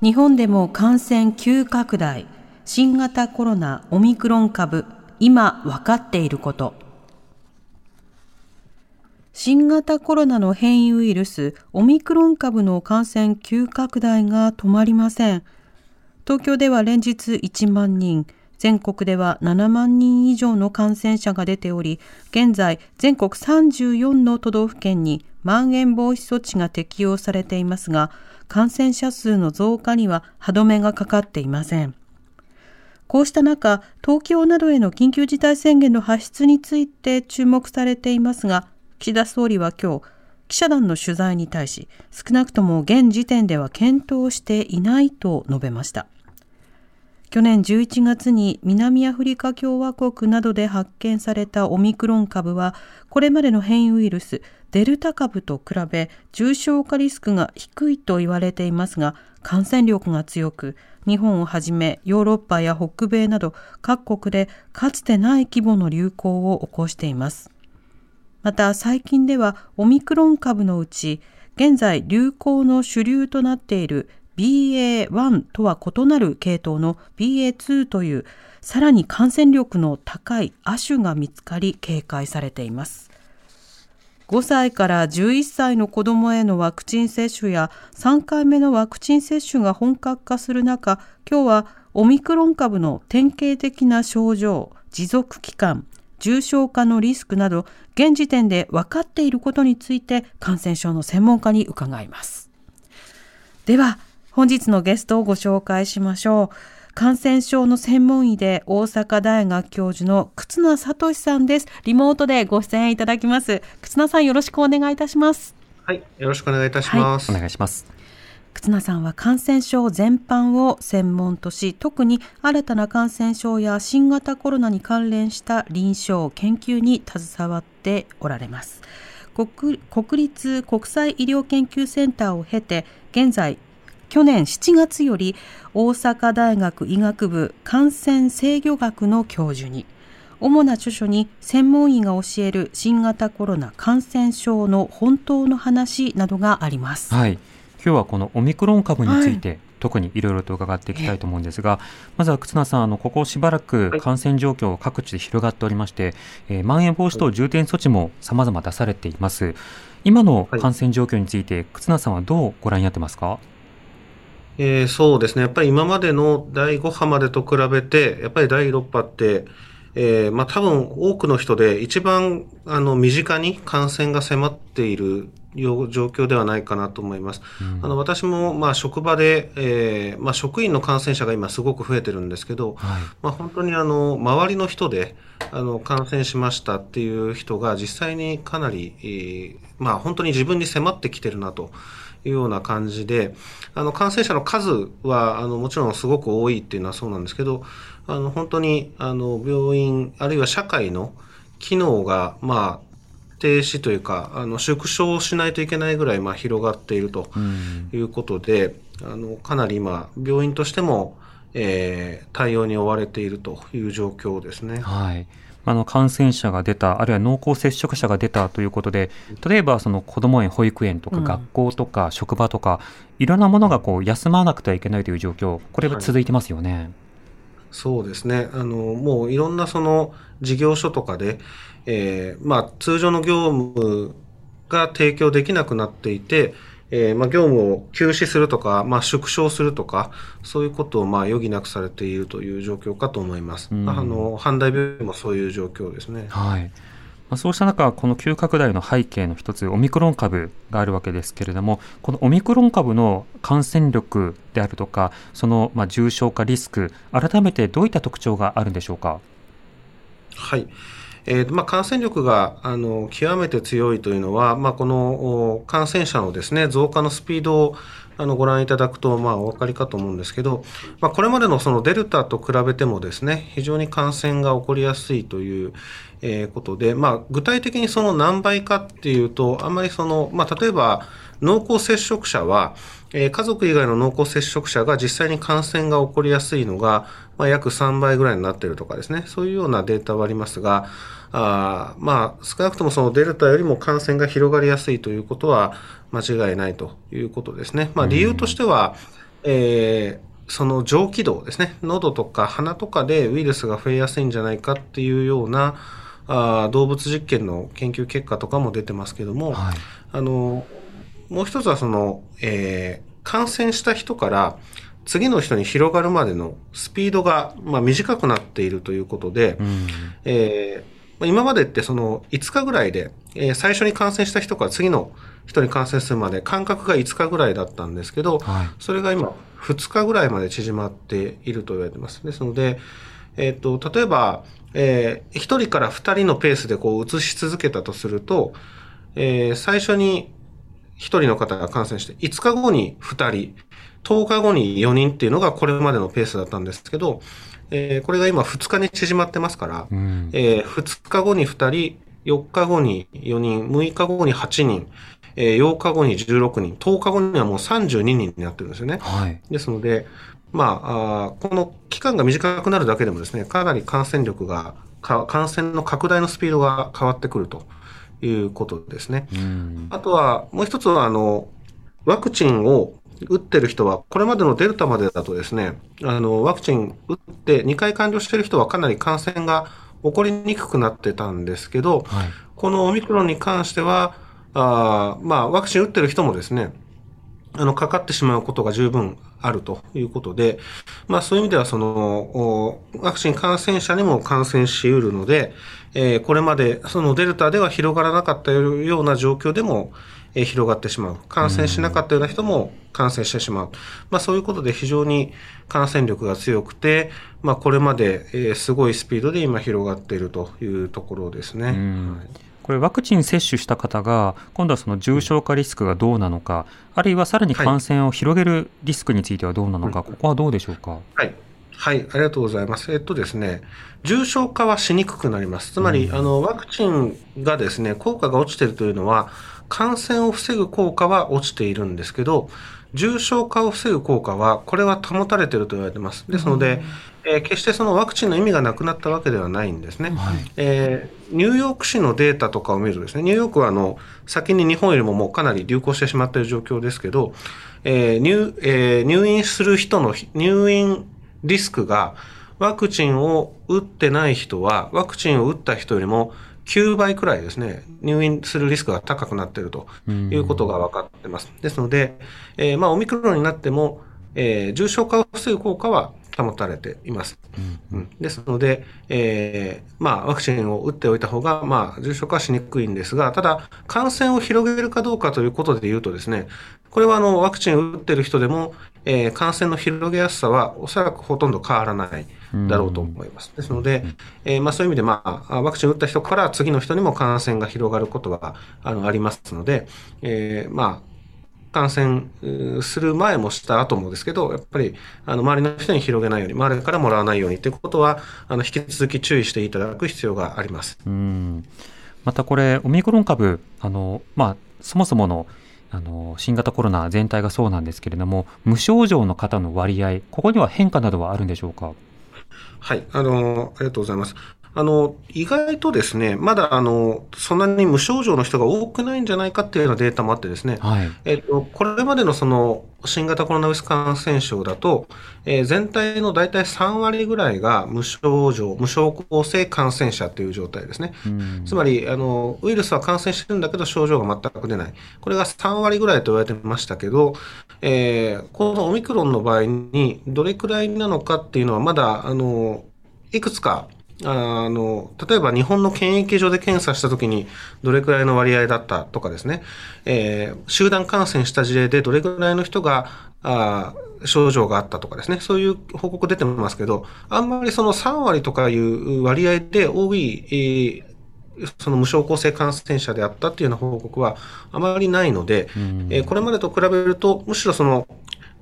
日本でも感染急拡大新型コロナオミクロン株今分かっていること。新型コロナの変異ウイルスオミクロン株の感染急拡大が止まりません。東京では連日1万人全国では7万人以上の感染者が出ており現在全国34の都道府県にまん延防止措置が適用されていますが感染者数の増加には歯止めがかかっていませんこうした中、東京などへの緊急事態宣言の発出について注目されていますが、岸田総理は今日、記者団の取材に対し、少なくとも現時点では検討していないと述べました。去年11月に南アフリカ共和国などで発見されたオミクロン株は、これまでの変異ウイルス、デルタ株と比べ重症化リスクが低いと言われていますが、感染力が強く、日本をはじめヨーロッパや北米など各国でかつてない規模の流行を起こしています。また最近ではオミクロン株のうち現在流行の主流となっている BA.1 とは異なる系統の BA.2 というさらに感染力の高い亜種が見つかり警戒されています。5歳から11歳の子どもへのワクチン接種や3回目のワクチン接種が本格化する中、今日はオミクロン株の典型的な症状、持続期間、重症化のリスクなど、現時点で分かっていることについて感染症の専門家に伺います。では、本日のゲストをご紹介しましょう。感染症の専門医で大阪大学教授の忽那聡さんです。リモートでご出演いただきます。忽那さんよろしくお願いいたします。はい、よろしくお願いいたします。お願いします。忽那さんは感染症全般を専門とし、特に新たな感染症や新型コロナに関連した臨床研究に携わっておられます。国国立国際医療研究センターを経て、現在去年7月より大阪大学医学部感染制御学の教授に主な著書に専門医が教える新型コロナ感染症の本当の話などがあります。はい。今日はこのオミクロン株について、特にいろいろと伺っていきたいと思うんですが、まずは忽那さん、あのここしばらく感染状況各地で広がっておりまして、えーまん延防止等重点措置も様々出されています。今の感染状況について、忽那さんはどうご覧になってますか？えーそうですね。やっぱり今までの第5波までと比べて、やっぱり第6波って、えーまあ多分多くの人で一番あの身近に感染が迫っている状況ではないかなと思います。あの私もまあ職場で、えーまあ、職員の感染者が今すごく増えてるんですけど、はい。まあ、本当にあの周りの人であの感染しましたっていう人が実際にかなり、えーまあ、本当に自分に迫ってきてるなというような感じであの感染者の数はあのもちろんすごく多いっていうのはそうなんですけどあの本当にあの病院あるいは社会の機能がまあ停止というかあの縮小しないといけないぐらいまあ広がっているとうん。いうことで、あのかなり今、病院としても、えー対応に追われているという状況ですね。はい。あの感染者が出た、あるいは濃厚接触者が出たということで、例えばその子ども園、保育園とかうん学校とか職場とか、いろんなものがこう休まなくてはいけないという状況、これは続いてますよね。そうですね。あの、もういろんなその事業所とかで、えーまあ通常の業務が提供できなくなっていて、えーまあ業務を休止するとか、まあ縮小するとか、そういうことをまあ余儀なくされているという状況かと思います。うんあの、阪大病院もそういう状況ですね。はい。まあ、そうした中、この急拡大の背景の一つ、オミクロン株があるわけですけれども、このオミクロン株の感染力であるとか、そのまあ重症化リスク、改めてどういった特徴があるんでしょうか？はい。えーまあ、感染力があの極めて強いというのは、まあ、この感染者のですね増加のスピードを、あのご覧いただくと、まあ、お分かりかと思うんですけど、まあ、これまでのそのデルタと比べてもですね、非常に感染が起こりやすいという、えーことで、まあ、具体的にその何倍かっていうと、あんまりその、まあ、例えば、濃厚接触者は、えー家族以外の濃厚接触者が実際に感染が起こりやすいのが、まあ、約3倍ぐらいになっているとかですね、そういうようなデータはありますが、あーまあ、少なくともそのデルタよりも感染が広がりやすいということは間違いないということですね。まあ、理由としては、えーその上気道ですね、喉とか鼻とかでウイルスが増えやすいんじゃないかっていうようなあー動物実験の研究結果とかも出てますけども、はい。あのもう一つはその、えー感染した人から次の人に広がるまでのスピードが、まあ、短くなっているということで、うんえーまあ今までってその5日ぐらいで、えー最初に感染した人から次の人に感染するまで間隔が5日ぐらいだったんですけど、はいそれが今2日ぐらいまで縮まっていると言われてます。ですので、えっ、と、例えば、えー、1人から2人のペースでこう移し続けたとすると、えー最初に1人の方が感染して、5日後に2人、10日後に4人っていうのがこれまでのペースだったんですけど、えーこれが今2日に縮まってますから、うん。えー2日後に2人、4日後に4人、6日後に8人、えー8日後に16人、10日後にはもう32人になってるんですよね。はい。ですので、まあ、この期間が短くなるだけでもですね、かなり感染力が、か感染の拡大のスピードが変わってくるということですね。うんあとは、もう一つは、あの、ワクチンを打ってる人は、これまでのデルタまでだとですね、あの、ワクチン打って2回完了してる人はかなり感染が起こりにくくなってたんですけど、はいこのオミクロンに関しては、あーまあ、ワクチン打ってる人もですね、あの、かかってしまうことが十分あるということで、まあそういう意味では、その、おワクチン感染者にも感染し得るので、えーこれまで、そのデルタでは広がらなかったような状況でも、えー広がってしまう。感染しなかったような人も感染してしまう。まあそういうことで非常に感染力が強くて、まあこれまで、えーすごいスピードで今広がっているというところですね。うんこれワクチン接種した方が今度はその重症化リスクがどうなのか、あるいはさらに感染を広げるリスクについてはどうなのか、ここはどうでしょうか？はい。はい、ありがとうございます。えっとですね、重症化はしにくくなります。つまり、あの、ワクチンがですね、効果が落ちているというのは、感染を防ぐ効果は落ちているんですけど、重症化を防ぐ効果は、これは保たれていると言われています。ですので、えー決してそのワクチンの意味がなくなったわけではないんですね。えーニューヨーク市のデータとかを見るとですね、ニューヨークはあの、先に日本よりももうかなり流行してしまっている状況ですけど、えー入えー入院する人のひ入院リスクが、ワクチンを打ってない人は、ワクチンを打った人よりも9倍くらいですね、入院するリスクが高くなっているということが分かってます。ですので、えーまあ、オミクロンになっても、えー重症化を防ぐ効果は保たれています。うんですので、えーまあ、ワクチンを打っておいた方が、まあ、重症化はしにくいんですが、ただ、感染を広げるかどうかということで言うとですね、これはあのワクチンを打っている人でも、えー感染の広げやすさはおそらくほとんど変わらないだろうと思います。ですので、えーまあ、そういう意味で、まあ、ワクチンを打った人から次の人にも感染が広がることはあのありますので、えーまあ、感染する前もした後もですけど、やっぱりあの周りの人に広げないように、周りからもらわないようにということは、あの引き続き注意していただく必要があります。うんまたこれ、オミクロン株、あのまあ、そもそものあの新型コロナ全体がそうなんですけれども、無症状の方の割合、ここには変化などはあるんでしょうか？はい、あの、ありがとうございます。あの、意外とですね、まだ、あの、そんなに無症状の人が多くないんじゃないかっていうようなデータもあってですね、はい。えっと、これまでのその新型コロナウイルス感染症だと、えー全体の大体3割ぐらいが無症状、無症候性感染者という状態ですね。うんつまりあの、ウイルスは感染してるんだけど症状が全く出ない。これが3割ぐらいと言われてましたけど、えーこのオミクロンの場合にどれくらいなのかっていうのはまだ、あの、いくつかあの、例えば日本の検疫所で検査したときにどれくらいの割合だったとかですね、えー集団感染した事例でどれくらいの人が、あー症状があったとかですね、そういう報告出てますけど、あんまりその3割とかいう割合で多い、えーその無症候性感染者であったっていうような報告はあまりないので、えーこれまでと比べると、むしろその、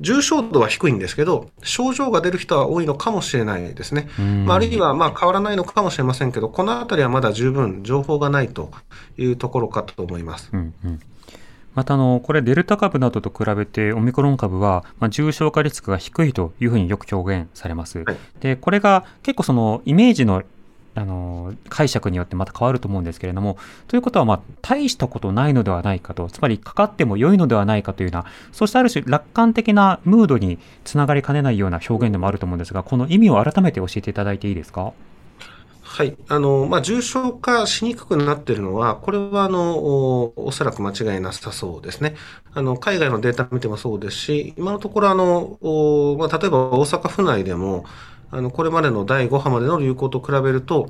重症度は低いんですけど、症状が出る人は多いのかもしれないですね。まあ、あるいはまあ変わらないのかもしれませんけど、このあたりはまだ十分情報がないというところかと思います。うんうんまたあの、これ、デルタ株などと比べて、オミクロン株は、まあ、重症化リスクが低いというふうによく表現されます。はいで、これが結構そのイメージのあの解釈によってまた変わると思うんですけれども、ということは、まあ、大したことないのではないかと、つまりかかっても良いのではないかというような、そうしたある種楽観的なムードにつながりかねないような表現でもあると思うんですが、この意味を改めて教えていただいていいですか？はい。あの、まあ、重症化しにくくなっているのは、これは、あの、おおそらく間違いなさそうですね。あの、海外のデータ見てもそうですし、今のところ、あの、まあ、例えば大阪府内でも、あの、これまでの第5波までの流行と比べると、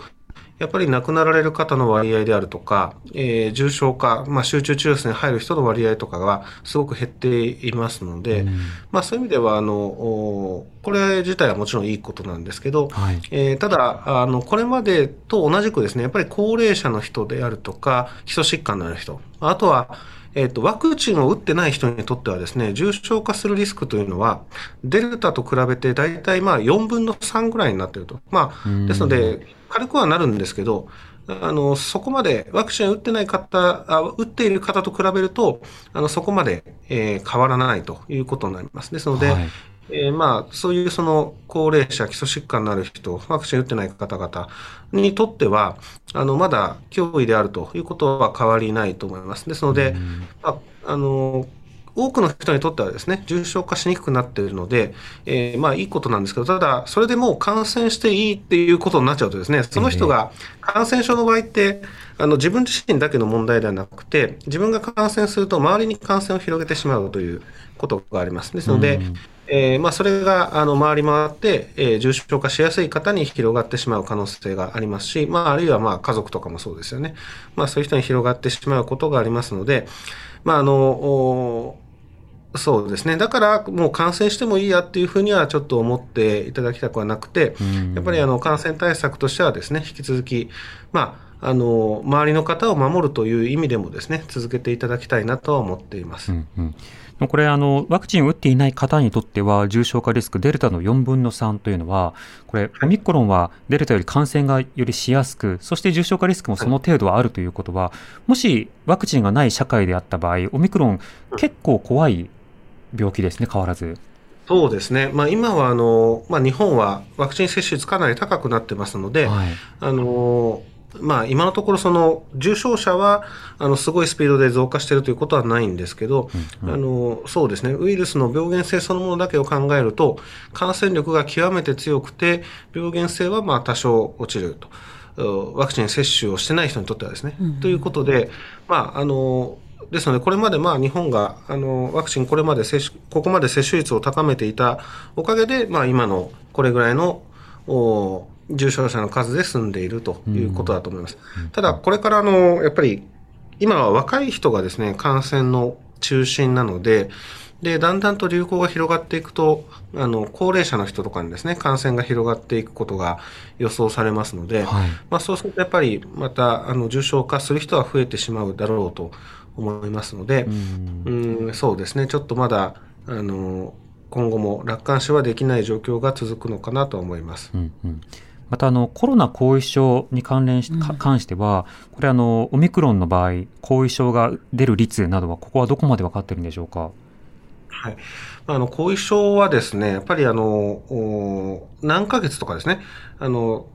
やっぱり亡くなられる方の割合であるとか、えー重症化、まあ、集中治療室に入る人の割合とかがすごく減っていますので、まあ、そういう意味では、あの、おこれ自体はもちろんいいことなんですけど、はい。えーただあの、これまでと同じくですね、やっぱり高齢者の人であるとか、基礎疾患のある人、あとは、えっとワクチンを打ってない人にとってはですね、重症化するリスクというのは、デルタと比べて大体まあ4分の3ぐらいになっていると。まあ、ですので、軽くはなるんですけど、あの、そこまで、ワクチンを打ってない方、あ打っている方と比べると、あの、そこまで、えー変わらないということになります。ですので、はいえーまあ、そういうその高齢者、基礎疾患のある人、ワクチン打ってない方々にとっては、あの、まだ脅威であるということは変わりないと思います。ですので、まあ、あの、多くの人にとってはですね、重症化しにくくなっているので、えーまあいいことなんですけど、ただ、それでもう感染していいっていうことになっちゃうとですね、その人が感染症の場合って、あの自分自身だけの問題ではなくて、自分が感染すると周りに感染を広げてしまうということがあります。ですので、えーまあ、それがあの回り回って、えー重症化しやすい方に広がってしまう可能性がありますし、まあ、あるいはまあ家族とかもそうですよね。まあ、そういう人に広がってしまうことがありますので、まあ、あの、おそうですね。だから、もう感染してもいいやっていうふうにはちょっと思っていただきたくはなくて、やっぱりあの感染対策としてはですね、引き続き、まあ、あの、周りの方を守るという意味でもですね、続けていただきたいなとは思っています。うんうんこれあの、ワクチンを打っていない方にとっては、重症化リスク、デルタの4分の3というのは、これ、オミクロンはデルタより感染がよりしやすく、そして重症化リスクもその程度はあるということは、もしワクチンがない社会であった場合、オミクロン、結構怖い病気ですね、変わらず。そうですね。まあ、今はあの、まあ、日本はワクチン接種率かなり高くなってますので、はい。あのまあ、今のところその重症者はあのすごいスピードで増加しているということはないんですけど、あのそうですね。ウイルスの病原性そのものだけを考えると感染力が極めて強くて病原性はまあ多少落ちると。うワクチン接種をしてない人にとってはですね。ということで、まああのですので、これまでまあ日本があのワクチンこれまで接種、ここまで接種率を高めていたおかげで、まあ、今のこれぐらいのお重症者の数で済んでいるということだと思います。ただ、これからあのやっぱり今は若い人がですね、感染の中心なので、で、だんだんと流行が広がっていくと、あの、高齢者の人とかにですね、感染が広がっていくことが予想されますので、はい。まあそうするとやっぱりまた、あの、重症化する人は増えてしまうだろうと思いますので、うん、そうですね、ちょっとまだ、あの、今後も楽観視はできない状況が続くのかなと思います。うんうんまたあのコロナ後遺症に関連し、か関しては、これあの、オミクロンの場合、後遺症が出る率などは、ここはどこまで分かってるんでしょうか？はい。まああの、後遺症はですね、やっぱりあの、お何ヶ月とかですね、あの、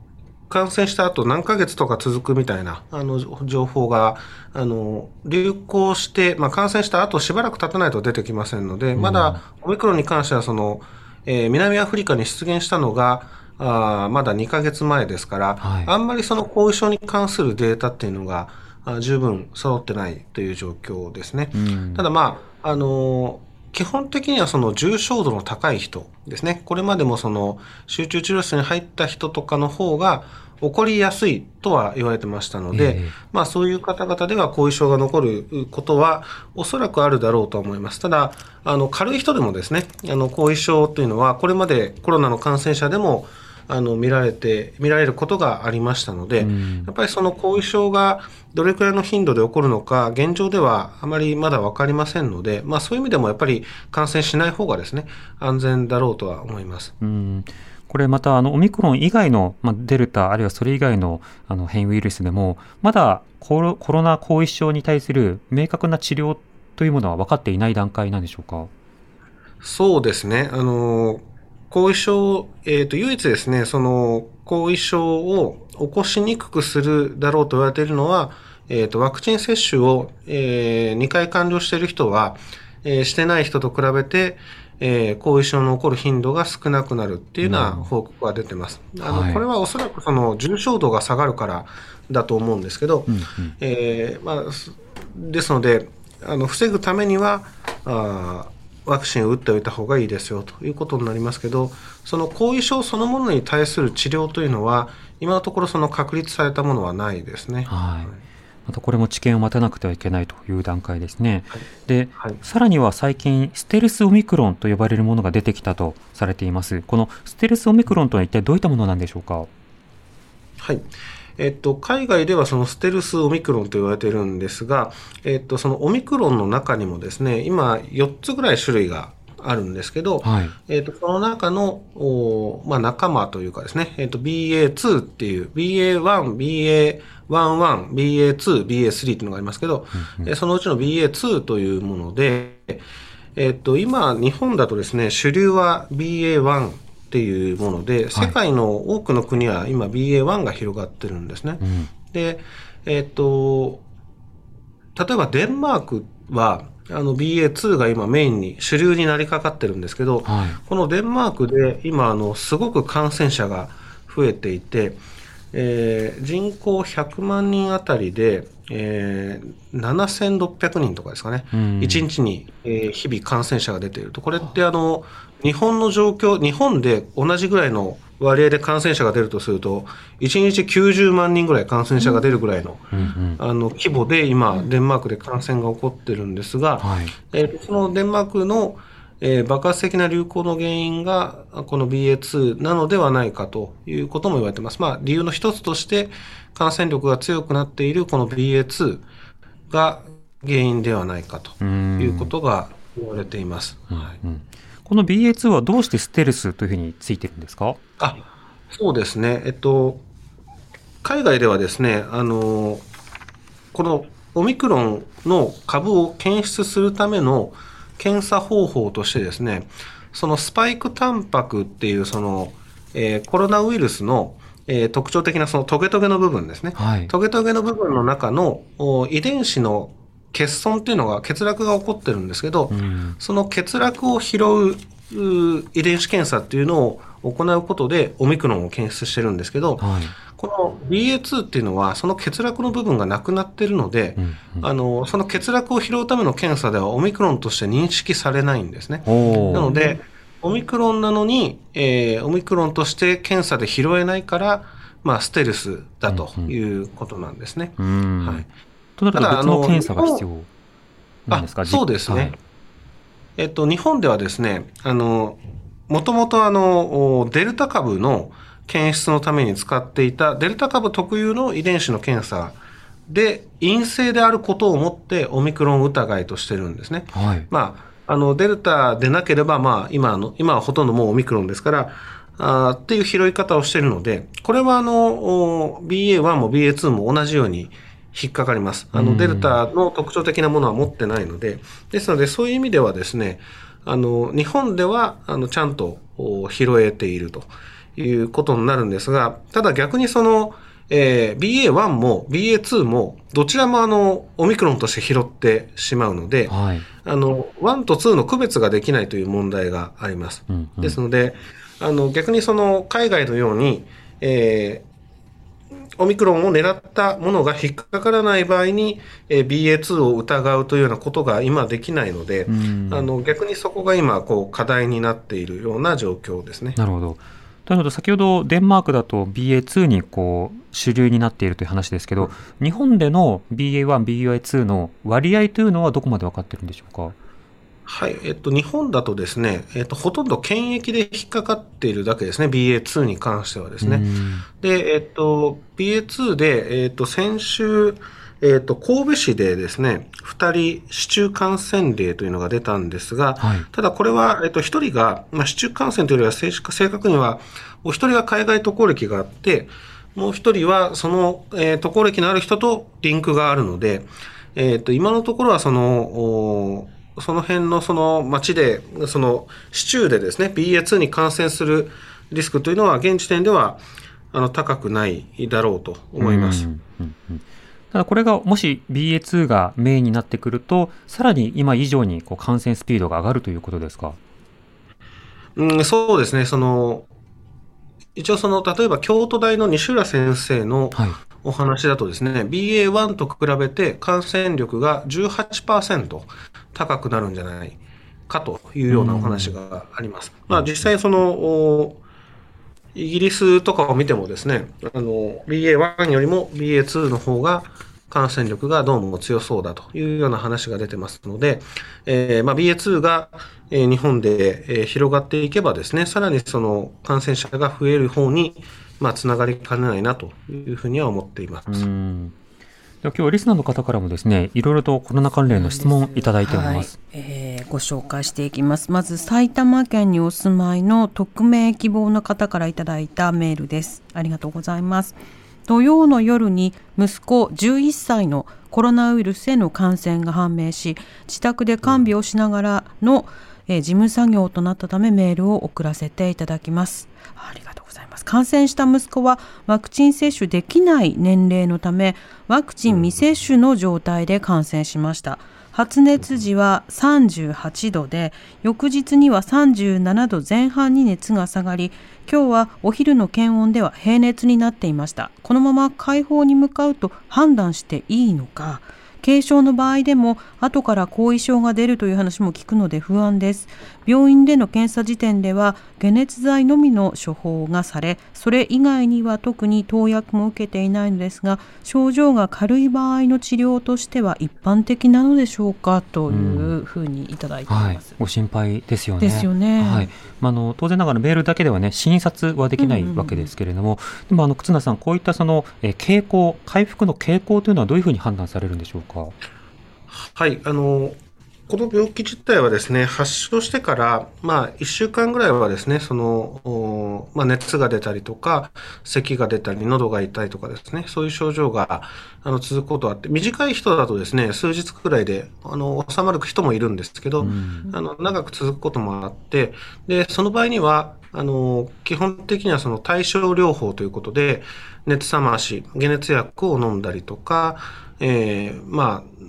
感染した後何ヶ月とか続くみたいな、あの、情報が、あの、流行して、まあ、感染した後しばらく経たないと出てきませんので、まだ、オミクロンに関しては、その、えー南アフリカに出現したのが、あーまだ2ヶ月前ですから、はいあんまりその後遺症に関するデータっていうのが、あ十分揃ってないという状況ですね。うんただまあ、あの基本的にはその重症度の高い人ですね。これまでもその集中治療室に入った人とかの方が起こりやすいとは言われてましたので、ええまあそういう方々では後遺症が残ることはおそらくあるだろうと思います。ただ、あの軽い人でもですね、あの後遺症というのはこれまでコロナの感染者でもあの見られて見られることがありましたので、うんやっぱりその後遺症がどれくらいの頻度で起こるのか、現状ではあまりまだ分かりませんので、まあ、そういう意味でもやっぱり感染しない方がですね安全だろうとは思います。うんこれまたあのオミクロン以外の、まあ、デルタあるいはそれ以外のあの変異ウイルスでもまだコロコロナ後遺症に対する明確な治療というものは分かっていない段階なんでしょうか？そうですね。あの、後遺症、えっ、と、唯一ですね、その、後遺症を起こしにくくするだろうと言われているのは、えっ、と、ワクチン接種を、え2回完了している人は、えーしてない人と比べて、えー後遺症の起こる頻度が少なくなるっていうような報告が出てます。あの、はい。これはおそらくその重症度が下がるからだと思うんですけど、うんうん。えーまあ、すですのであの防ぐためにはあーワクチンを打っておいた方がいいですよということになりますけどその後遺症そのものに対する治療というのは今のところその確立されたものはないですね。はいまたこれも知見を待たなくてはいけないという段階ですね。で、はいさらには最近、ステルスオミクロンと呼ばれるものが出てきたとされています。このステルスオミクロンとは一体どういったものなんでしょうか？はい。えっと、海外ではそのステルスオミクロンと言われているんですが、えっと、そのオミクロンの中にもですね、今4つぐらい種類があるんですけど、はい。えっと、その中の、おまあ、仲間というかですね、えっと、BA2 っていう、BA1、BA11、BA2、BA3 っていうのがありますけど、えそのうちの BA2 というもので、えっと、今、日本だとですね、主流は BA1 っていうもので、世界の多くの国は今 BA1 が広がってるんですね。うん。で、えっと、例えばデンマークは、あの BA2 が今メインに主流になりかかってるんですけど、はい。このデンマークで今あのすごく感染者が増えていて、えー人口100万人あたりで、えー7600人とかですかね、うん。1日に、えー日々感染者が出ていると、これってあの日本の状況、日本で同じぐらいの割合で感染者が出るとすると、1日90万人ぐらい感染者が出るぐらいの,、うんうん。あの規模で今、デンマークで感染が起こってるんですが、はい。えーそのデンマークの、えー爆発的な流行の原因がこの BA.2 なのではないかということも言われています。まあ、理由の一つとして感染力が強くなっているこの BA.2 が原因ではないかとうんいうことが言われています。はいうんこの BA2 はどうしてステルスというふうについてるんですか？あそうですね、えっと、海外ではですね、あのこのオミクロンの株を検出するための検査方法としてですね、そのスパイクタンパクっていうその、えーコロナウイルスの、えー特徴的なそのトゲトゲの部分ですね。はい。トゲトゲの部分の中のお遺伝子の欠損っていうのが欠落が起こってるんですけど、うん。その欠落を拾うう遺伝子検査っていうのを行うことでオミクロンを検出してるんですけど、はい。この BA.2 っていうのはその欠落の部分がなくなってるので、うんうんあのその欠落を拾うための検査ではオミクロンとして認識されないんですね。なので、オミクロンなのに、えーオミクロンとして検査で拾えないから、まあ、ステルスだということなんですね。うん。はいとなると別ただあのの検査が必要なんですか？あそうですねはいえっと、日本ではですね、あの、もともとあの、おデルタ株の検出のために使っていた、デルタ株特有の遺伝子の検査で陰性であることをもってオミクロン疑いとしてるんですね。はい。まあ、あの、デルタでなければ、まあ、今の、今はほとんどもうオミクロンですから、あーっていう拾い方をしているので、これはあの、お BA.1 も BA.2 も同じように引っかかります。あの、うんデルタの特徴的なものは持ってないので、ですので、そういう意味ではですね、あの、日本では、あの、ちゃんとお拾えているということになるんですが、ただ逆にその、えー BA.1 も BA.2 も、どちらもあの、オミクロンとして拾ってしまうので、はい。あの、1と2の区別ができないという問題があります。うんうんですので、あの、逆にその、海外のように、えーオミクロンを狙ったものが引っかからない場合に、えー BA.2 を疑うというようなことが今できないので、うんあの、逆にそこが今、こう、課題になっているような状況ですね。なるほど。というのと、先ほどデンマークだと BA.2 にこう主流になっているという話ですけど、日本での BA.1、BA.2 の割合というのはどこまで分かってるんでしょうか？はい、えっと、日本だとですね、えっと、ほとんど検疫で引っかかっているだけですね、BA.2 に関してはですね。で、えっと、BA.2 で、えっと、先週、えっと、神戸市でですね、2人市中感染例というのが出たんですが、はいただこれは、えっと、1人が、まあ、市中感染というよりは正式正確には、お1人が海外渡航歴があって、もう1人はその、えー渡航歴のある人とリンクがあるので、えっと、今のところはその、おその辺のその町で、その市中でですね、BA.2 に感染するリスクというのは現時点では、あの、高くないだろうと思います。うんうんうんただこれがもし BA.2 がメインになってくると、さらに今以上にこう感染スピードが上がるということですか？うん、そうですね、その、一応その、例えば京都大の西浦先生のはい。お話だとですね、BA.1 と比べて感染力が18%高くなるんじゃないかというようなお話があります。まあ実際その、おイギリスとかを見てもですね、あの、BA.1 よりも BA.2 の方が感染力がどうも強そうだというような話が出てますので、えーまあ、BA.2 が、えー日本で、えー広がっていけばですね、さらにその感染者が増える方に、まあ、つながりかねないなというふうには思っています。うんでは今日リスナーの方からもですね、いろいろとコロナ関連の質問いただいております。はいえーご紹介していきます。まず埼玉県にお住まいの匿名希望の方からいただいたメールです。ありがとうございます。土曜の夜に息子11歳のコロナウイルスへの感染が判明し、自宅で看病をしながらの、えー事務作業となったためメールを送らせていただきます。ありがとうございます。感染した息子はワクチン接種できない年齢のため、ワクチン未接種の状態で感染しました。発熱時は38度で翌日には37度前半に熱が下がり今日はお昼の検温では平熱になっていましたこのまま解放に向かうと判断していいのか軽症の場合でも後から後遺症が出るという話も聞くので不安です病院での検査時点では解熱剤のみの処方がされそれ以外には特に投薬も受けていないのですが症状が軽い場合の治療としては一般的なのでしょうかというふうにいただいていはいます。、ご心配ですよね。ですよねはい、まあ、あの当然ながらメールだけではね診察はできないわけですけれども、でもあの忽那さんこういったその、えー傾向回復の傾向というのはどういうふうに判断されるんでしょうか？はい、あの、この病気自体はですね、発症してから、まあ、1週間ぐらいはですね、その、おまあ、熱が出たりとか、咳が出たり、喉が痛いとかですね、そういう症状が、あの、続くことがあって、短い人だとですね、数日くらいで、あの、収まる人もいるんですけど、あの、長く続くこともあって、で、その場合には、あの、基本的にはその対症療法ということで、熱冷まし、解熱薬を飲んだりとか、えーまあ、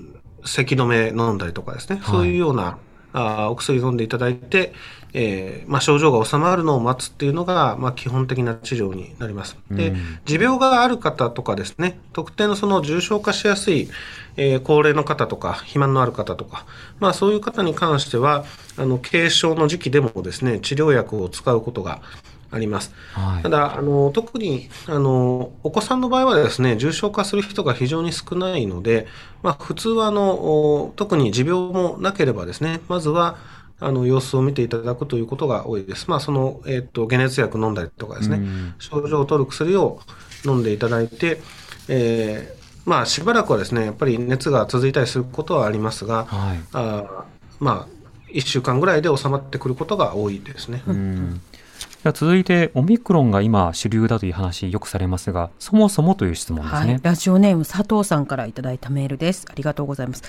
咳止め飲んだりとかですね、はい。そういうようなあーお薬飲んでいただいて、えーまあ、症状が治まるのを待つっていうのが、まあ、基本的な治療になります。でうん、持病がある方とかですね、特定のその重症化しやすい、えー高齢の方とか、肥満のある方とか、まあ、そういう方に関しては、あの軽症の時期でもですね、治療薬を使うことがあります。はいただ、あの、特に、あの、お子さんの場合はですね、重症化する人が非常に少ないので、まあ、普通は、あの、お特に持病もなければですね、まずは、あの、様子を見ていただくということが多いです。まあ、その、えっ、と、解熱薬飲んだりとかですね、うん症状を取る薬を飲んでいただいて、えーまあ、しばらくはですね、やっぱり熱が続いたりすることはありますが、はいあーまあ、1週間ぐらいで収まってくることが多いですね。うんでは続いてオミクロンが今主流だという話よくされますがそもそもという質問ですね。はい、ラジオネーム佐藤さんからいただいたメールです。ありがとうございます。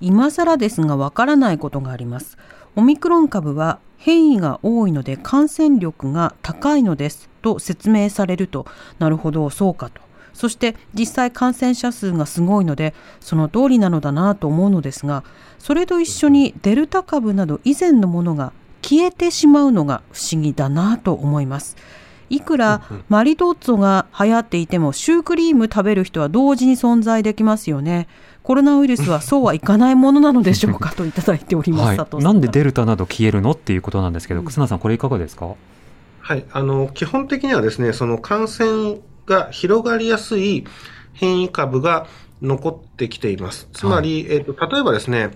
今更ですがわからないことがあります。オミクロン株は変異が多いので感染力が高いのですと説明されると、なるほど、そうかと。そして実際感染者数がすごいので、その通りなのだなと思うのですが、それと一緒にデルタ株など以前のものが消えてしまうのが不思議だなと思います。いくらマリトッツォが流行っていてもシュークリーム食べる人は同時に存在できますよね。コロナウイルスはそうはいかないものなのでしょうかといただいております。はいなんでデルタなど消えるのっていうことなんですけど、忽那さんこれいかがですか？はい、あの基本的にはですね、その感染が広がりやすい変異株が残ってきています。つまり、えっと例えばですね、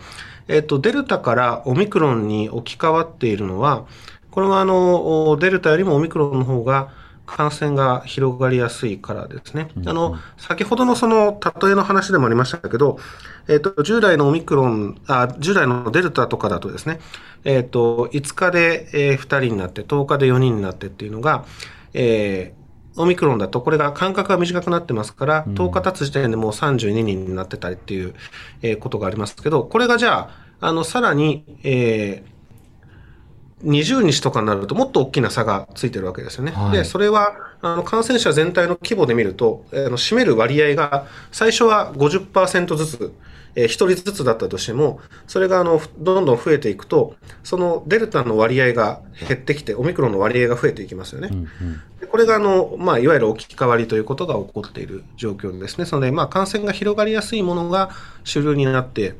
えっと、デルタからオミクロンに置き換わっているのは、これはあの、デルタよりもオミクロンの方が感染が広がりやすいからですね。あの、先ほどのその、例えの話でもありましたけど、えっ、と、従来のオミクロン、あ、従来のデルタとかだとですね、えっ、と、5日で、えー、2人になって、10日で4人になってっていうのが、えー、オミクロンだとこれが間隔が短くなってますから、10日経つ時点でもう32人になってたりっていう、えー、ことがありますけど、これがじゃあ、あの、さらに、えー、20日とかになるともっと大きな差がついてるわけですよね。はい、で、それは、あの、感染者全体の規模で見ると、あの、占める割合が、最初は50%ずつ、えー、1人ずつだったとしても、それが、あの、どんどん増えていくと、そのデルタの割合が減ってきて、オミクロンの割合が増えていきますよね。うんうん、これが、あの、まあ、いわゆる置き換わりということが起こっている状況ですね。そので、まあ、感染が広がりやすいものが主流になって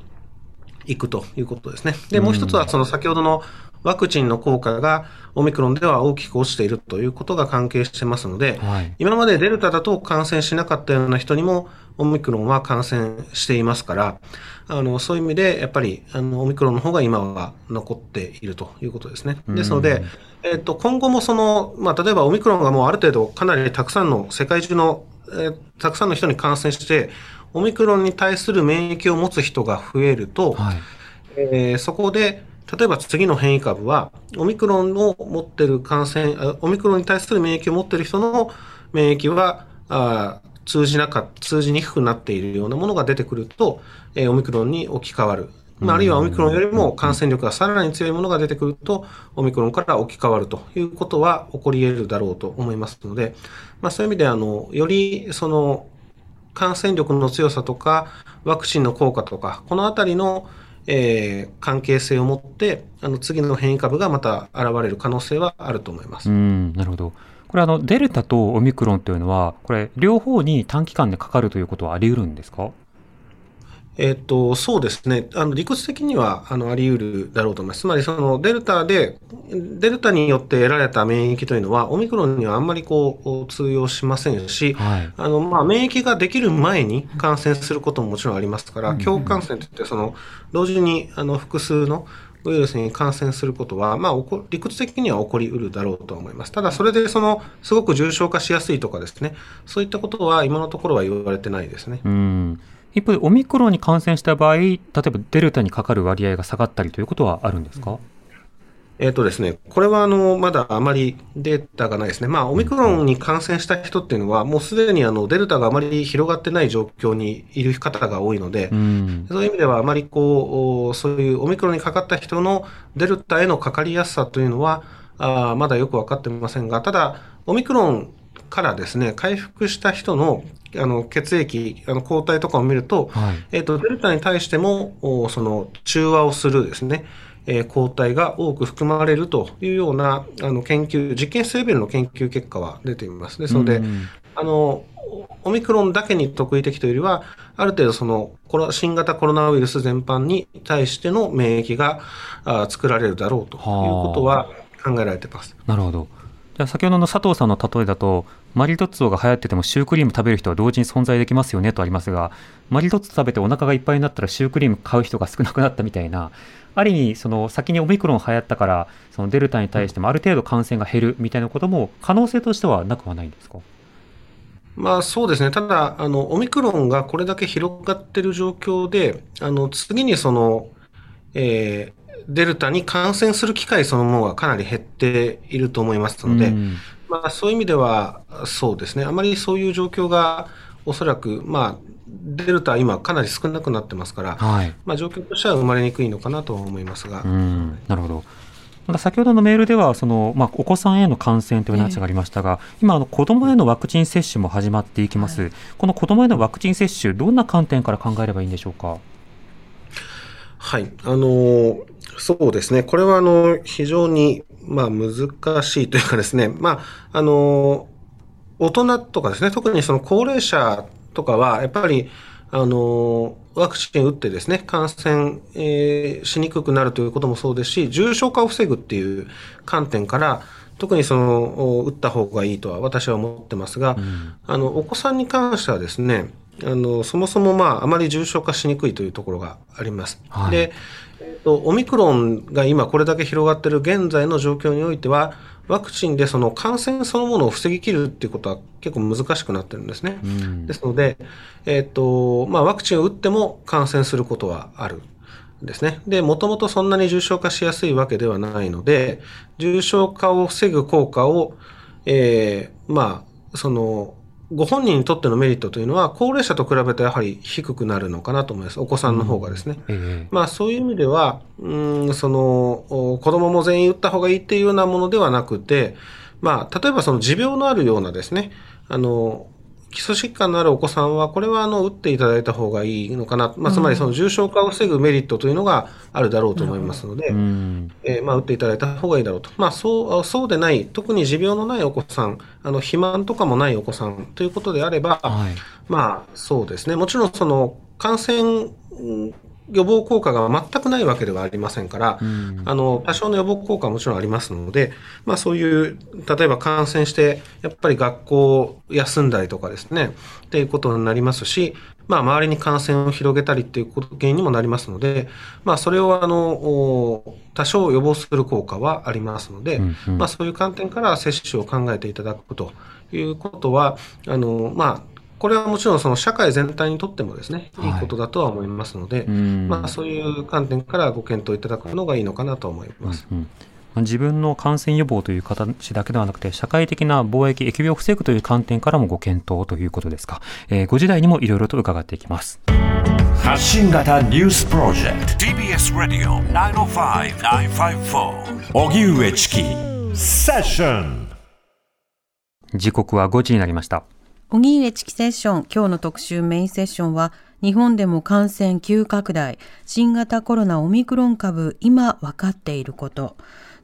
いくということですね。で、もう一つは、その先ほどのワクチンの効果がオミクロンでは大きく落ちているということが関係してますので、はい、今までデルタだと感染しなかったような人にもオミクロンは感染していますから、あのそういう意味でやっぱりあのオミクロンの方が今は残っているということですね。ですので、えっと、今後もその、まあ、例えばオミクロンがもうある程度かなりたくさんの世界中の、えー、たくさんの人に感染して、オミクロンに対する免疫を持つ人が増えると、はい、えー、そこで例えば次の変異株は、オミクロンを持ってる感染、オミクロンに対する免疫を持っている人の免疫は、あ通じなか、通じにくくなっているようなものが出てくると、えー、オミクロンに置き換わる。まあ、あるいはオミクロンよりも感染力がさらに強いものが出てくると、オミクロンから置き換わるということは起こり得るだろうと思いますので、まあ、そういう意味で、あの、よりその感染力の強さとか、ワクチンの効果とか、このあたりのえー、関係性を持ってあの次の変異株がまた現れる可能性はあると思います。うんなるほどこれあのデルタとオミクロンというのはこれ両方に短期間でかかるということはあり得るんですか？えっと、そうですね。あの、理屈的には、あの、あり得るだろうと思います。つまり、その、デルタで、デルタによって得られた免疫というのは、オミクロンにはあんまりこう、通用しませんし、はい、あの、まあ、免疫ができる前に感染することももちろんありますから、共感染といって、その、同時に、あの、複数の、ウイルスに感染することは、まあ、理屈的には起こりうるだろうと思います。ただ、それで、その、すごく重症化しやすいとかですね、そういったことは今のところは言われてないですね。うん一方で、オミクロンに感染した場合、例えばデルタにかかる割合が下がったりということはあるんですか、えっ、ー、とですね、これはあのまだあまりデータがないですね。まあ、オミクロンに感染した人っていうのは、もうすでにあのデルタがあまり広がってない状況にいる方が多いので、うん、そういう意味ではあまりこう、そういうオミクロンにかかった人のデルタへのかかりやすさというのは、あまだよく分かってませんが、ただ、オミクロンからですね、回復した人のあの血液、あの抗体とかを見ると、はい、えっ、ー、と、デルタに対しても、その中和をするですね、えー、抗体が多く含まれるというようなあの研究、実験室レベルの研究結果は出ています。ですので、うん、あの、オミクロンだけに特異的というよりは、ある程度その、新型コロナウイルス全般に対しての免疫があ作られるだろうということは考えられています。なるほど。じゃあ先ほどの佐藤さんの例えだと、マリトッツォが流行っててもシュークリーム食べる人は同時に存在できますよねとありますが、マリトッツォ食べてお腹がいっぱいになったらシュークリーム買う人が少なくなったみたいな、ある意味、その先にオミクロン流行ったから、そのデルタに対してもある程度感染が減るみたいなことも可能性としてはなくはないんですか？まあそうですね。ただ、あの、オミクロンがこれだけ広がっている状況で、あの、次にその、えー、デルタに感染する機会そのものがかなり減っていると思いますので、うん、まあ、そういう意味では、そうですね、あまりそういう状況がおそらく、まあ、デルタは今かなり少なくなってますから、はい、まあ、状況としては生まれにくいのかなと思いますが。なるほど。また先ほどのメールではその、まあ、お子さんへの感染という話がありましたが、えー、今あの、子どもへのワクチン接種も始まっていきます、はい、この子どもへのワクチン接種、どんな観点から考えればいいんでしょうか？はい、あのそうですね、これはあの非常にまあ、難しいというかですね、まあ、あの、大人とかですね、特にその高齢者とかは、やっぱり、あの、ワクチン打ってですね、感染、えー、しにくくなるということもそうですし、重症化を防ぐっていう観点から、特にその、打った方がいいとは私は思ってますが、うん、あの、お子さんに関してはですね、あのそもそも、まあ、あまり重症化しにくいというところがあります。はいで、えっと、オミクロンが今これだけ広がっている現在の状況においては、ワクチンでその感染そのものを防ぎきるっていうことは結構難しくなってるんですね。うんですので、えっとまあ、ワクチンを打っても感染することはある。ですね。で、もともとそんなに重症化しやすいわけではないので、重症化を防ぐ効果を、えーまあ、その、ご本人にとってのメリットというのは、高齢者と比べてやはり低くなるのかなと思います。お子さんの方がですね。ええまあそういう意味では、うーん、その、お子供も全員打った方がいいっていうようなものではなくて、まあ、例えばその持病のあるようなですね、あの、基礎疾患のあるお子さんは、これはあの、打っていただいた方がいいのかな。まあ、つまりその重症化を防ぐメリットというのがあるだろうと思いますので、うんえーまあ、打っていただいた方がいいだろうと。まあ、そう、そうでない、特に持病のないお子さん、あの、肥満とかもないお子さんということであれば、はいまあ、そうですね。もちろん、その、感染うん予防効果が全くないわけではありませんから、うん。あの、多少の予防効果はもちろんありますので、まあそういう、例えば感染して、やっぱり学校を休んだりとかですね、っていうことになりますし、まあ周りに感染を広げたりっていうこと原因にもなりますので、まあそれをあの、お多少予防する効果はありますので、うんうん。まあそういう観点から接種を考えていただくということは、あの、まあ、これはもちろんその社会全体にとってもですね、いいことだとは思いますので、うんまあそういう観点からご検討いただくのがいいのかなと思います。うんまあ自分の感染予防という形だけではなくて、社会的な防疫、疫病を防ぐという観点からもご検討ということですか。えー、5時台にもいろいろと伺っていきます。発信型ニュースプロジェク TBS Radio 905-954ト荻上チキセッション時刻は5時になりました。荻上チキセッション今日の特集メインセッションは日本でも感染急拡大新型コロナオミクロン株今分かっていること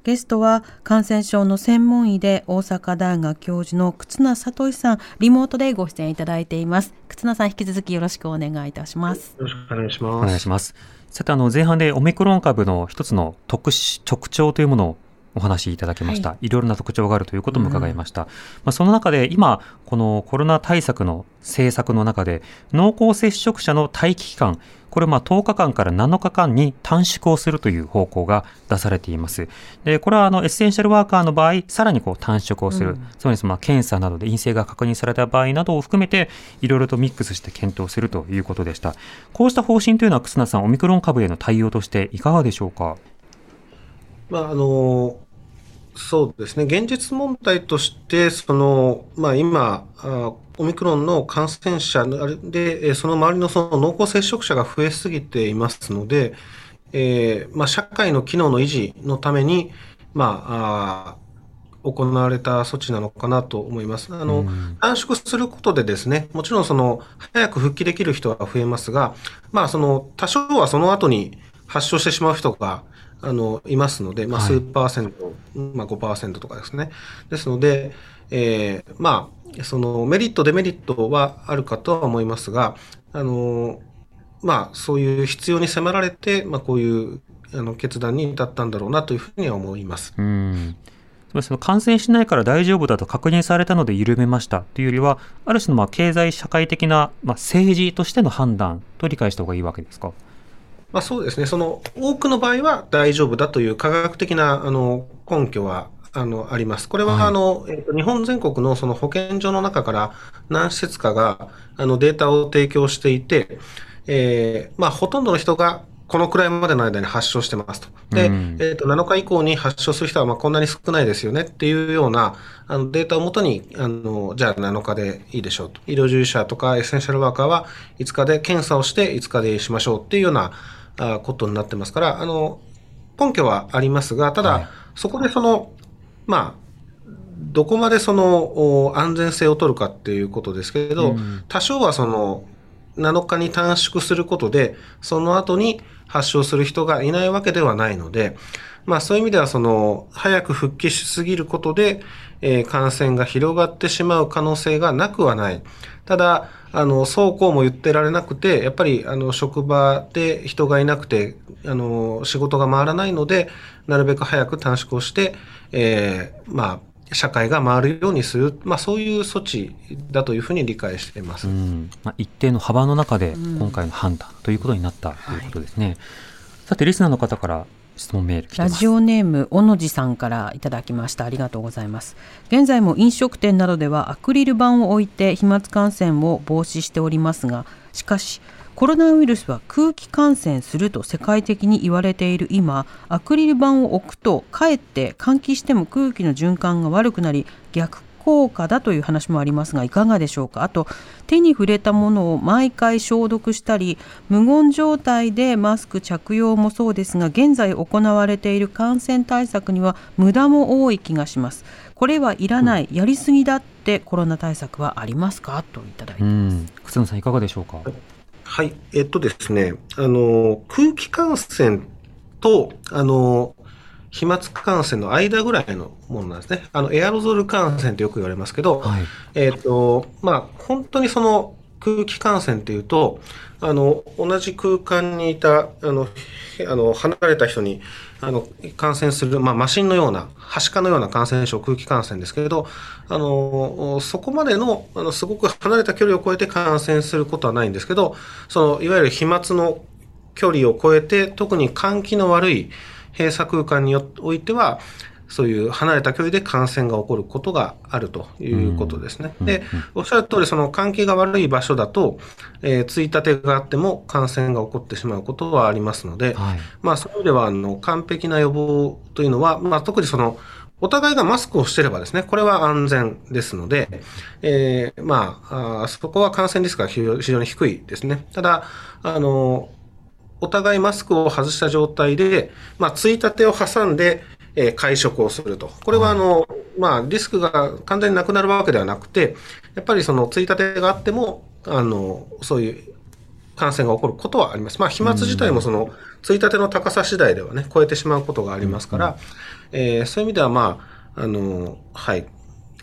ゲストは感染症の専門医で大阪大学教授の忽那聡さんリモートでご出演いただいています忽那さん引き続きよろしくお願いいたしますよろしくお願いしおます。願いします。さて、あの、前半でオミクロン株の一つの特殊特徴というものをお話しいただきました。、はいろいろな特徴があるということも伺いました。まあ、その中で今、このコロナ対策の政策の中で、濃厚接触者の待機期間、これをまあ10日間から7日間に短縮をするという方向が出されています。で、これはあのエッセンシャルワーカーの場合、さらにこう短縮をする。うんつまりそのまあ検査などで陰性が確認された場合などを含めて、いろいろとミックスして検討するということでした。こうした方針というのは、忽那さん、オミクロン株への対応としていかがでしょうか？まあ、あの、そうですね。現実問題として、その、まあ今、あオミクロンの感染者で、えーその周りのその濃厚接触者が増えすぎていますので、えーまあ社会の機能の維持のために、まあ、あー行われた措置なのかなと思います。あの、うん短縮することでですね、もちろんその、早く復帰できる人は増えますが、まあその、多少はその後に発症してしまう人が、あの、いますので、まあはい数パーセント、まあ5%とかですね。ですので、えーまあ、そのメリット、デメリットはあるかとは思いますが、あの、まあ、そういう必要に迫られて、まあ、こういうあの決断に至ったんだろうなというふうには思います。うん。その感染しないから大丈夫だと確認されたので緩めましたというよりは、ある種のまあ経済社会的な、まあ、政治としての判断と理解した方がいいわけですか？まあ、そうですね。その多くの場合は大丈夫だという科学的なあの根拠はあのあります。これはいはあの、えっと日本全国のその保健所の中から何施設かがあのデータを提供していて、えーまあ、ほとんどの人がこのくらいまでの間に発症してますと。で、うんえっと7日以降に発症する人はまあこんなに少ないですよねっていうようなあのデータをもとにあの、じゃあ7日でいいでしょうと。医療従事者とかエッセンシャルワーカーは5日で検査をして5日でしましょうっていうようなあことになってますから、あの、根拠はありますが、ただ、はい。そこでその、まあ、どこまでそのお安全性を取るかっていうことですけれど、うん。多少はその7日に短縮することで、その後に発症する人がいないわけではないので、まあそういう意味ではその早く復帰しすぎることで、えー感染が広がってしまう可能性がなくはない。ただ、あの、そうこうも言ってられなくて、やっぱりあの職場で人がいなくて、あの、仕事が回らないので、なるべく早く短縮をして、えーまあ、社会が回るようにする、まあ、そういう措置だというふうに理解しています。うんまあ、一定の幅の中で今回の判断ということになったということですね。さてリスナーの方から質問メールラジオネーム小野寺さんからいただきました。ありがとうございます。現在も飲食店などではアクリル板を置いて飛沫感染を防止しておりますがしかしコロナウイルスは空気感染すると世界的に言われている。今アクリル板を置くとかえって換気しても空気の循環が悪くなり逆効果だという話もありますがいかがでしょうか？あと手に触れたものを毎回消毒したり無言状態でマスク着用もそうですが現在行われている感染対策には無駄も多い気がします。これはいらない、やりすぎだってコロナ対策はありますか？といただいてうます、ん。忽那さんいかがでしょうか？はい。えっとですね、あの、空気感染と、あの、飛沫感染の間ぐらいのものなんですね。あの、エアロゾル感染ってよく言われますけど、はい。えっと、まあ、本当にその空気感染っていうと、あの、同じ空間にいた、あの、へあの離れた人に、あの、感染する、まあ、マシンのような、はしかのような感染症、空気感染ですけれど、あの、そこまでの、あの、すごく離れた距離を超えて感染することはないんですけど、その、いわゆる飛沫の距離を超えて、特に換気の悪い閉鎖空間においては、そういう離れた距離で感染が起こることがあるということですね。で、おっしゃる通り、その換気が悪い場所だと、えー、ついたてがあっても感染が起こってしまうことはありますので、はい。まあ、そういう意味では、あの、完璧な予防というのは、まあ、特にその、お互いがマスクをしてればですね、これは安全ですので、えーまあ、あーそこは感染リスクが非常に低いですね。ただ、あの、お互いマスクを外した状態で、まあ、ついたてを挟んで、えー会食をすると。これは、あの、まあ、リスクが完全になくなるわけではなくて、やっぱりその、ついたてがあっても、あの、そういう感染が起こることはあります。まあ、飛沫自体もその、ついたての高さ次第ではね、超えてしまうことがありますから、えーそういう意味では、まあ、あの、はい、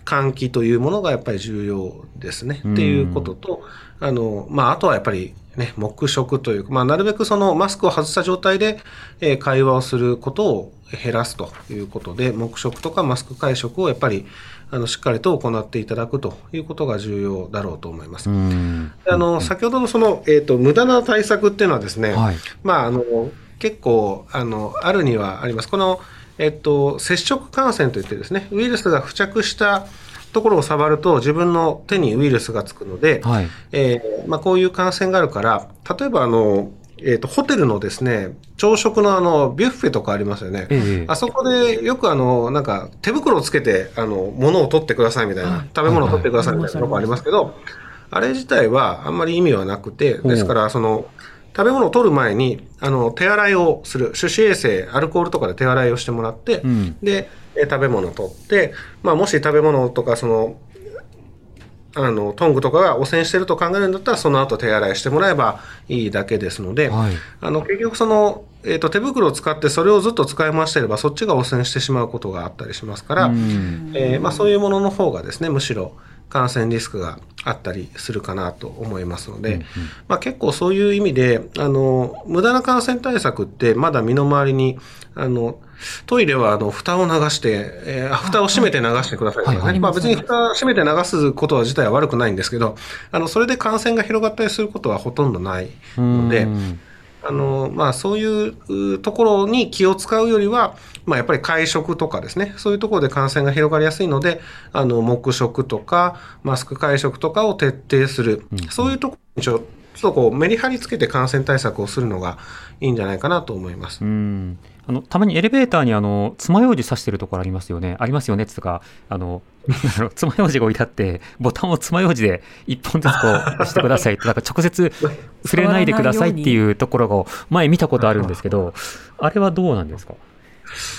換気というものがやっぱり重要ですね。っていうことと、あの、まあ、あとはやっぱりね、黙食というか、まあ、なるべくそのマスクを外した状態で、えー会話をすることを減らすということで、黙食とかマスク会食をやっぱり、あの、しっかりと行っていただくということが重要だろうと思います。あの、先ほどのその、えっ、と、無駄な対策っていうのはですね、はい。まあ、あの、結構、あの、あるにはあります。この、えっと、接触感染といってですね、ウイルスが付着したところを触ると自分の手にウイルスがつくので、はい。えーまあ、こういう感染があるから、例えばあの、えっと、ホテルのですね、朝食のあの、ビュッフェとかありますよね。ええ。あそこでよくあの、なんか手袋をつけて、あの、物を取ってくださいみたいな、はい。食べ物を取ってくださいみたいなとこありますけど、あれ自体はあんまり意味はなくて、ですから、その、食べ物を取る前に、あの、手洗いをする。手指衛生、アルコールとかで手洗いをしてもらって、うんで、え食べ物を取って、まあ、もし食べ物とか、その、あの、トングとかが汚染してると考えるんだったら、その後手洗いしてもらえばいいだけですので、はい。あの、結局その、えっ、と、手袋を使ってそれをずっと使い回していれば、そっちが汚染してしまうことがあったりしますから、うんえーまあ、そういうものの方がですね、むしろ感染リスクがあったりするかなと思いますので、まあ、結構そういう意味で、あの、無駄な感染対策ってまだ身の回りに、あの、トイレはあの蓋を流して、えーあ蓋を閉めて流してくださいとかね、はいはい。まあ、別に蓋閉めて流すことは自体は悪くないんですけど、あのそれで感染が広がったりすることはほとんどないので、うんあの、まあ、そういううところに気を使うよりは、まあ、やっぱり会食とかですね、そういうところで感染が広がりやすいので、あの、黙食とか、マスク会食とかを徹底する。そういうところにちょちょっとこう、メリハリつけて感染対策をするのがいいんじゃないかなと思いますう。んあのたまにエレベーターにあの爪楊枝刺してるところありますよね、ありますよねっていうか、あの 爪楊枝が置いてあって、ボタンを爪楊枝で一本ずつこう押してくださいって、なんか直接触れないでくださいっていうところを前見たことあるんですけど、あれはどうなんですか？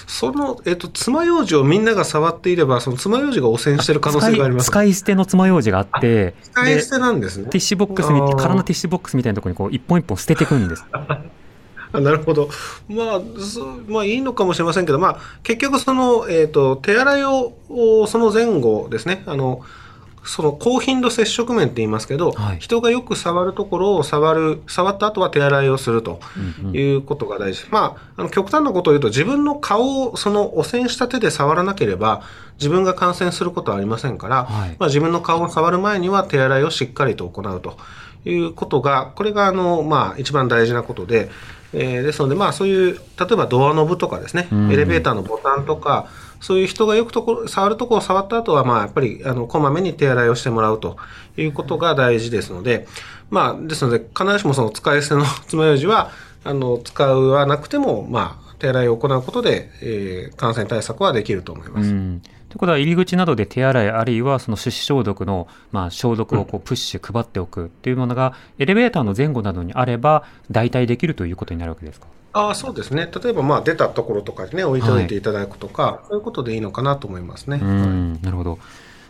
その、えっと、爪楊枝をみんなが触っていれば、その爪楊枝が汚染してる可能性があります。使い使い捨ての爪楊枝があって、で使い捨てなんですねティッ。シュボックスに空のティッシュボックスみたいなところにこう一本一本捨てていくんです。あ なるほど。まあ、そまあいいのかもしれませんけど、まあ結局その、えっ、と、手洗いを、をその前後ですね、あの、その高頻度接触面って言いますけど、はい人がよく触るところを触る、触った後は手洗いをするとうんうんいうことが大事。まあ、あの極端なことを言うと、自分の顔をその汚染した手で触らなければ、自分が感染することはありませんから、はいまあ、自分の顔を触る前には手洗いをしっかりと行うということが、これがあの、まあ、一番大事なことで、えーですので、まあ、そういう、例えばドアノブとかですね、うんエレベーターのボタンとか、そういう人がよくところ触るところを触った後は、まあ、やっぱり、あの、こまめに手洗いをしてもらうということが大事ですので、まあ、ですので、必ずしもその使い捨ての 爪楊枝は、あの、使わなくても、まあ、手洗いを行うことで、えー感染対策はできると思います。うんということは入り口などで手洗いあるいはその手指消毒の、まあ、消毒をこうプッシュ配っておくというものがエレベーターの前後などにあれば代替できるということになるわけですか？ああ、そうですね。例えば、まあ、出たところとかにね、置いておいていただくとか、そういうことでいいのかなと思いますね。うんなるほど。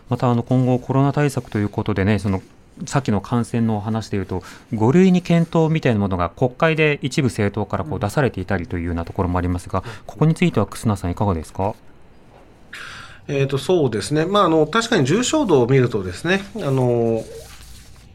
またあの今後コロナ対策ということでねそのさっきの感染の話でいうと5類に検討みたいなものが国会で一部政党からこう出されていたりというようなところもありますがここについては忽那さんいかがですか？えー、とそうですね、まあ、あの確かに重症度を見るとですねあの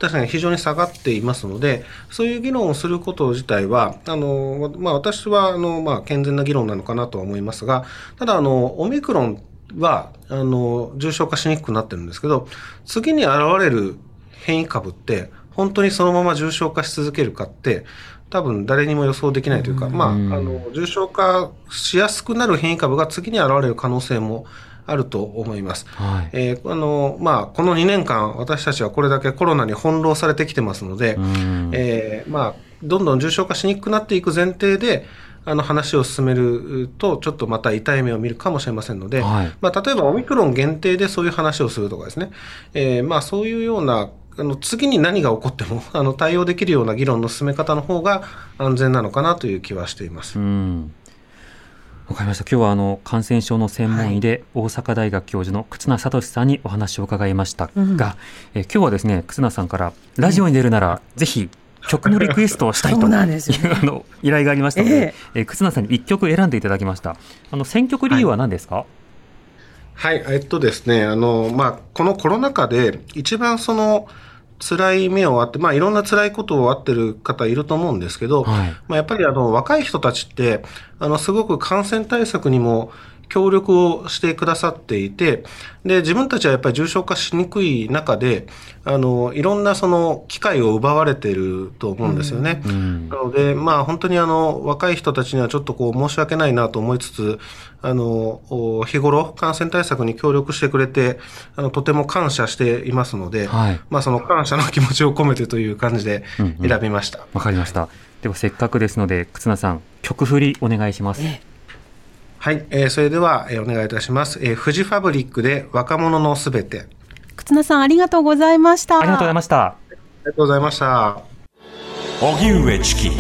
確かに非常に下がっていますので、そういう議論をすること自体は、あのまあ、私はあの、まあ、健全な議論なのかなとは思いますが、ただあの、オミクロンはあの重症化しにくくなってるんですけど、次に現れる変異株って、本当にそのまま重症化し続けるかって、多分誰にも予想できないというか、まあ、あの重症化しやすくなる変異株が次に現れる可能性もあると思います。はい。えーあのまあ、この2年間、私たちはこれだけコロナに翻弄されてきてますので、うん。えーまあ、どんどん重症化しにくくなっていく前提で、あの話を進めると、ちょっとまた痛い目を見るかもしれませんので、はい。まあ、例えばオミクロン限定でそういう話をするとかですね、えーまあ、そういうような、あの次に何が起こっても あの対応できるような議論の進め方の方が安全なのかなという気はしています。うんわかりました。今日はあの感染症の専門医で大阪大学教授の忽那聡さんにお話を伺いましたが、うんえ今日はですね忽那さんからラジオに出るならぜひ曲のリクエストをしたいというなんですよね あの依頼がありましたので、ええ忽那さんに一曲選んでいただきました。あの選曲理由は何ですか？はい、えっとですね、あの、まあ、このコロナ禍で一番その、辛い目をあって、まあ、いろんな辛いことをあってる方いると思うんですけど、はい。まあ、やっぱりあの、若い人たちって、あの、すごく感染対策にも協力をしてくださっていて、で、自分たちはやっぱり重症化しにくい中で、あの、いろんなその機会を奪われてると思うんですよね。うんなので、まあ本当にあの、若い人たちにはちょっとこう申し訳ないなと思いつつ、あの、お日頃感染対策に協力してくれて、あの、とても感謝していますので、はいまあその感謝の気持ちを込めてという感じでうんうん選びました。わかりました。ではせっかくですので忽那さん曲振りお願いします。えはい、えーそれでは、えーお願いいたします。えー、フジファブリックで若者のすべて。忽那さんありがとうございました。ありがとうございました。ありがとうございました。荻上チキ